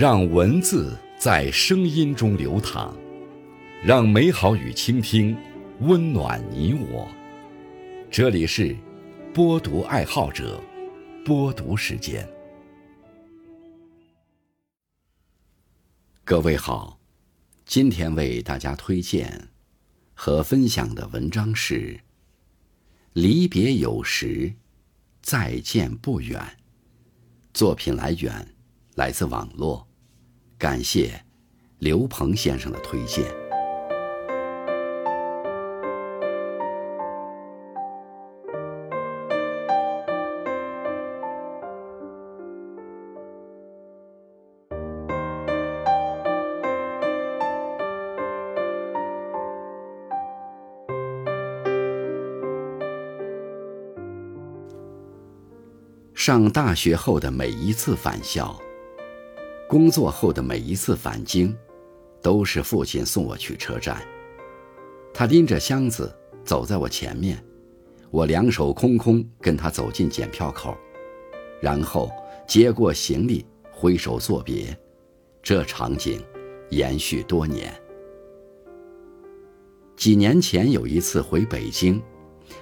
让文字在声音中流淌，让美好与倾听温暖你我。这里是播读爱好者播读时间。各位好，今天为大家推荐和分享的文章是《离别有时，再见不远》。作品来源来自网络，感谢刘鹏先生的推荐。上大学后的每一次返校，工作后的每一次返京，都是父亲送我去车站。他拎着箱子走在我前面，我两手空空跟他走进检票口，然后接过行李挥手作别。这场景延续多年。几年前有一次回北京，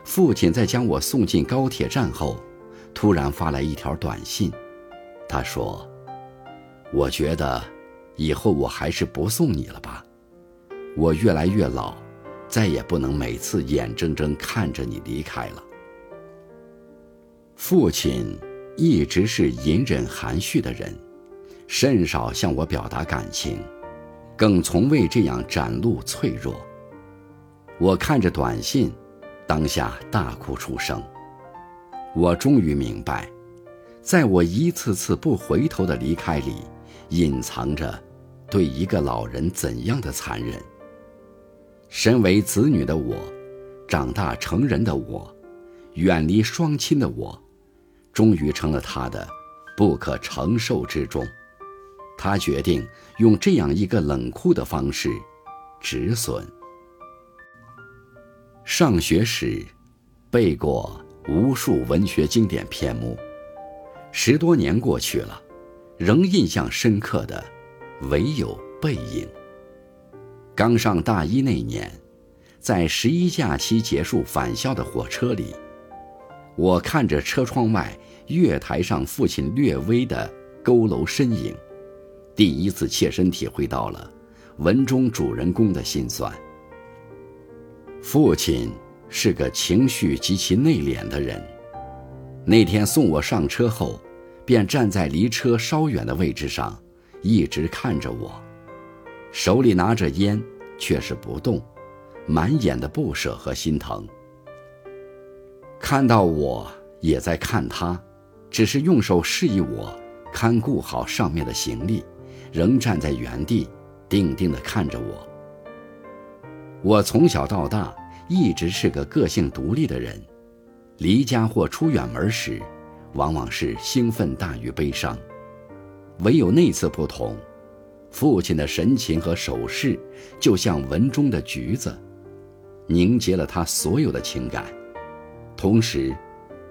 父亲在将我送进高铁站后。突然发来一条短信，他说：“我觉得，以后我还是不送你了吧。我越来越老，再也不能每次眼睁睁看着你离开了。”父亲一直是隐忍含蓄的人，甚少向我表达感情，更从未这样展露脆弱。我看着短信，当下大哭出声。我终于明白，在我一次次不回头的离开里，隐藏着对一个老人怎样的残忍。身为子女的我，长大成人的我，远离双亲的我，终于成了他的不可承受之重。他决定用这样一个冷酷的方式止损。上学时，背过。无数文学经典篇目，十多年过去了，仍印象深刻的唯有《背影》。刚上大一那年，在十一假期结束返校的火车里，我看着车窗外月台上父亲略微的佝偻身影，第一次切身体会到了文中主人公的心酸。父亲。是个情绪极其内敛的人。那天送我上车后，便站在离车稍远的位置上，一直看着我，手里拿着烟，却是不动，满眼的不舍和心疼。看到我也在看他，只是用手示意我看顾好上面的行李，仍站在原地，定定地看着我。我从小到大。一直是个个性独立的人，离家或出远门时，往往是兴奋大于悲伤。唯有那次不同，父亲的神情和手势，就像文中的橘子，凝结了他所有的情感，同时，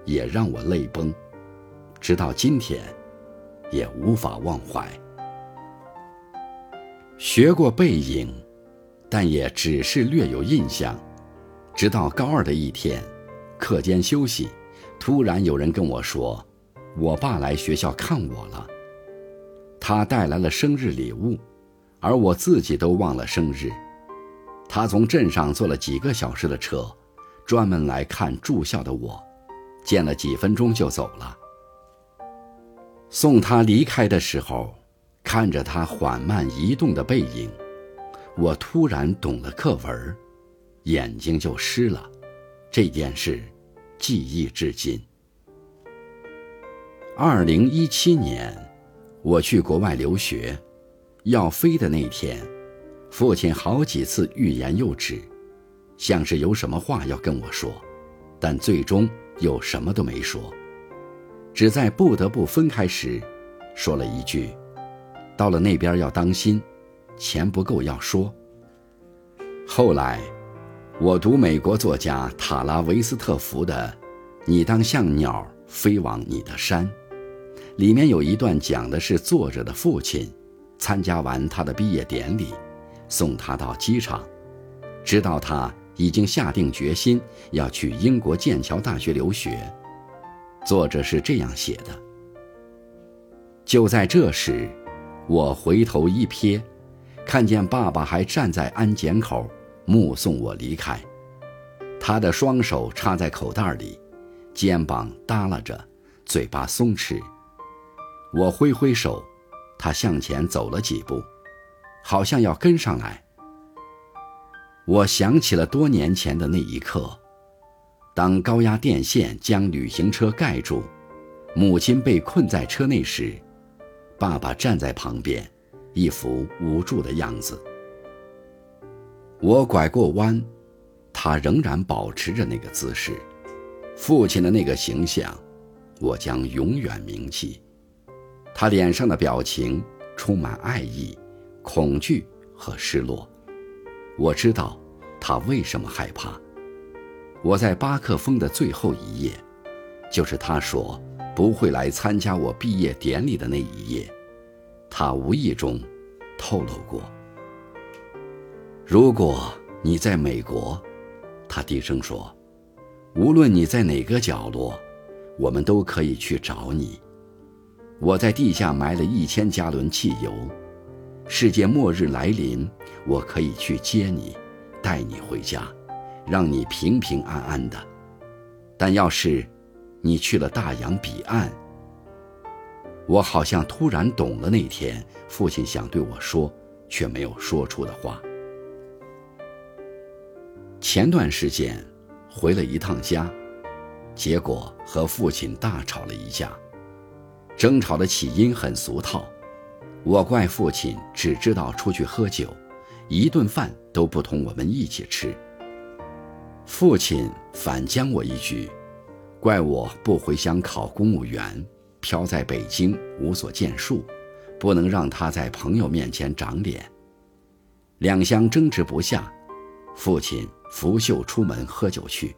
也让我泪崩，直到今天，也无法忘怀。学过背影，但也只是略有印象。直到高二的一天，课间休息，突然有人跟我说：“我爸来学校看我了。他带来了生日礼物，而我自己都忘了生日。他从镇上坐了几个小时的车，专门来看住校的我，见了几分钟就走了。送他离开的时候，看着他缓慢移动的背影，我突然懂了课文。”眼睛就湿了，这件事记忆至今。二零一七年，我去国外留学，要飞的那天，父亲好几次欲言又止，像是有什么话要跟我说，但最终又什么都没说，只在不得不分开时，说了一句：“到了那边要当心，钱不够要说。”后来。我读美国作家塔拉维斯特福的《你当像鸟飞往你的山》，里面有一段讲的是作者的父亲参加完他的毕业典礼，送他到机场，知道他已经下定决心要去英国剑桥大学留学。作者是这样写的：就在这时，我回头一瞥，看见爸爸还站在安检口，目送我离开。他的双手插在口袋里，肩膀耷拉着，嘴巴松弛。我挥挥手。他向前走了几步，好像要跟上来。我想起了多年前的那一刻，当高压电线将旅行车盖住，母亲被困在车内时，爸爸站在旁边，一副无助的样子。我拐过弯，他仍然保持着那个姿势，父亲的那个形象，我将永远铭记。他脸上的表情充满爱意、恐惧和失落。我知道他为什么害怕。我在巴克峰的最后一页，就是他说不会来参加我毕业典礼的那一页。他无意中透露过：“如果你在美国，他低声说，无论你在哪个角落，我们都可以去找你。”我在地下埋了一千加仑汽油，世界末日来临，我可以去接你，带你回家，让你平平安安的。但要是你去了大洋彼岸，我好像突然懂了那天父亲想对我说却没有说出的话。前段时间回了一趟家，结果和父亲大吵了一架。争吵的起因很俗套，我怪父亲只知道出去喝酒，一顿饭都不同我们一起吃。父亲反将我一句，怪我不回乡考公务员，飘在北京无所建树，不能让他在朋友面前长脸。两相争执不下，父亲拂袖出门喝酒去，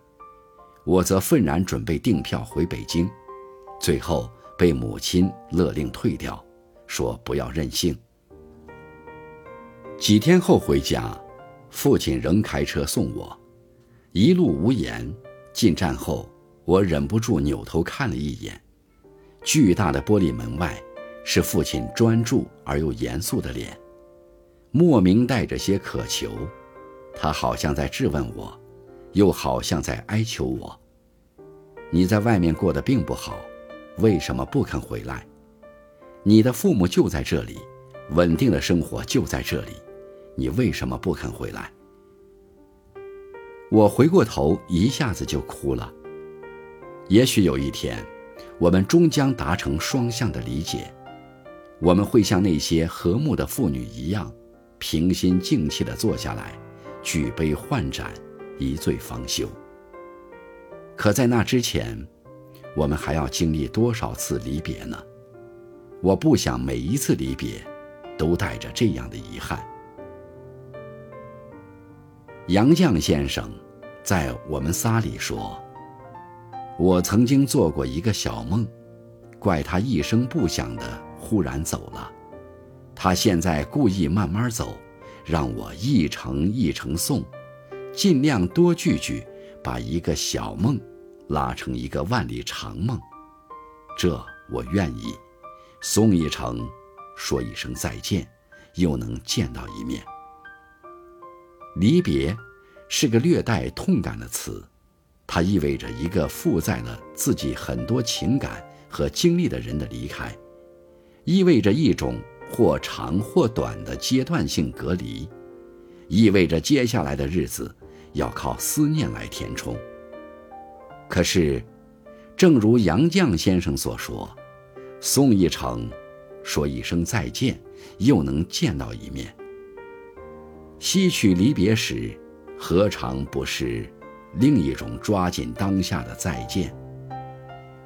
我则愤然准备订票回北京，最后。被母亲勒令退掉，说不要任性。几天后回家，父亲仍开车送我，一路无言。进站后，我忍不住扭头看了一眼，巨大的玻璃门外，是父亲专注而又严肃的脸，莫名带着些渴求。他好像在质问我，又好像在哀求我：“你在外面过得并不好。”为什么不肯回来？你的父母就在这里，稳定的生活就在这里，你为什么不肯回来？我回过头，一下子就哭了。也许有一天，我们终将达成双向的理解，我们会像那些和睦的妇女一样，平心静气地坐下来，举杯换盏，一醉方休。可在那之前，我们还要经历多少次离别呢？我不想每一次离别，都带着这样的遗憾。杨绛先生在《我们仨》里说：“我曾经做过一个小梦，怪他一声不响的忽然走了。他现在故意慢慢走，让我一程一程送，尽量多聚聚，把一个小梦。”拉成一个万里长梦，这我愿意。送一程，说一声再见，又能见到一面。离别，是个略带痛感的词，它意味着一个负载了自己很多情感和经历的人的离开，意味着一种或长或短的阶段性隔离，意味着接下来的日子要靠思念来填充。可是，正如杨绛先生所说：“送一程，说一声再见，又能见到一面。吸取离别时，何尝不是另一种抓紧当下的再见？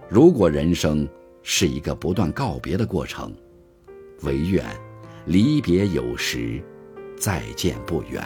如果人生是一个不断告别的过程，唯愿离别有时，再见不远。”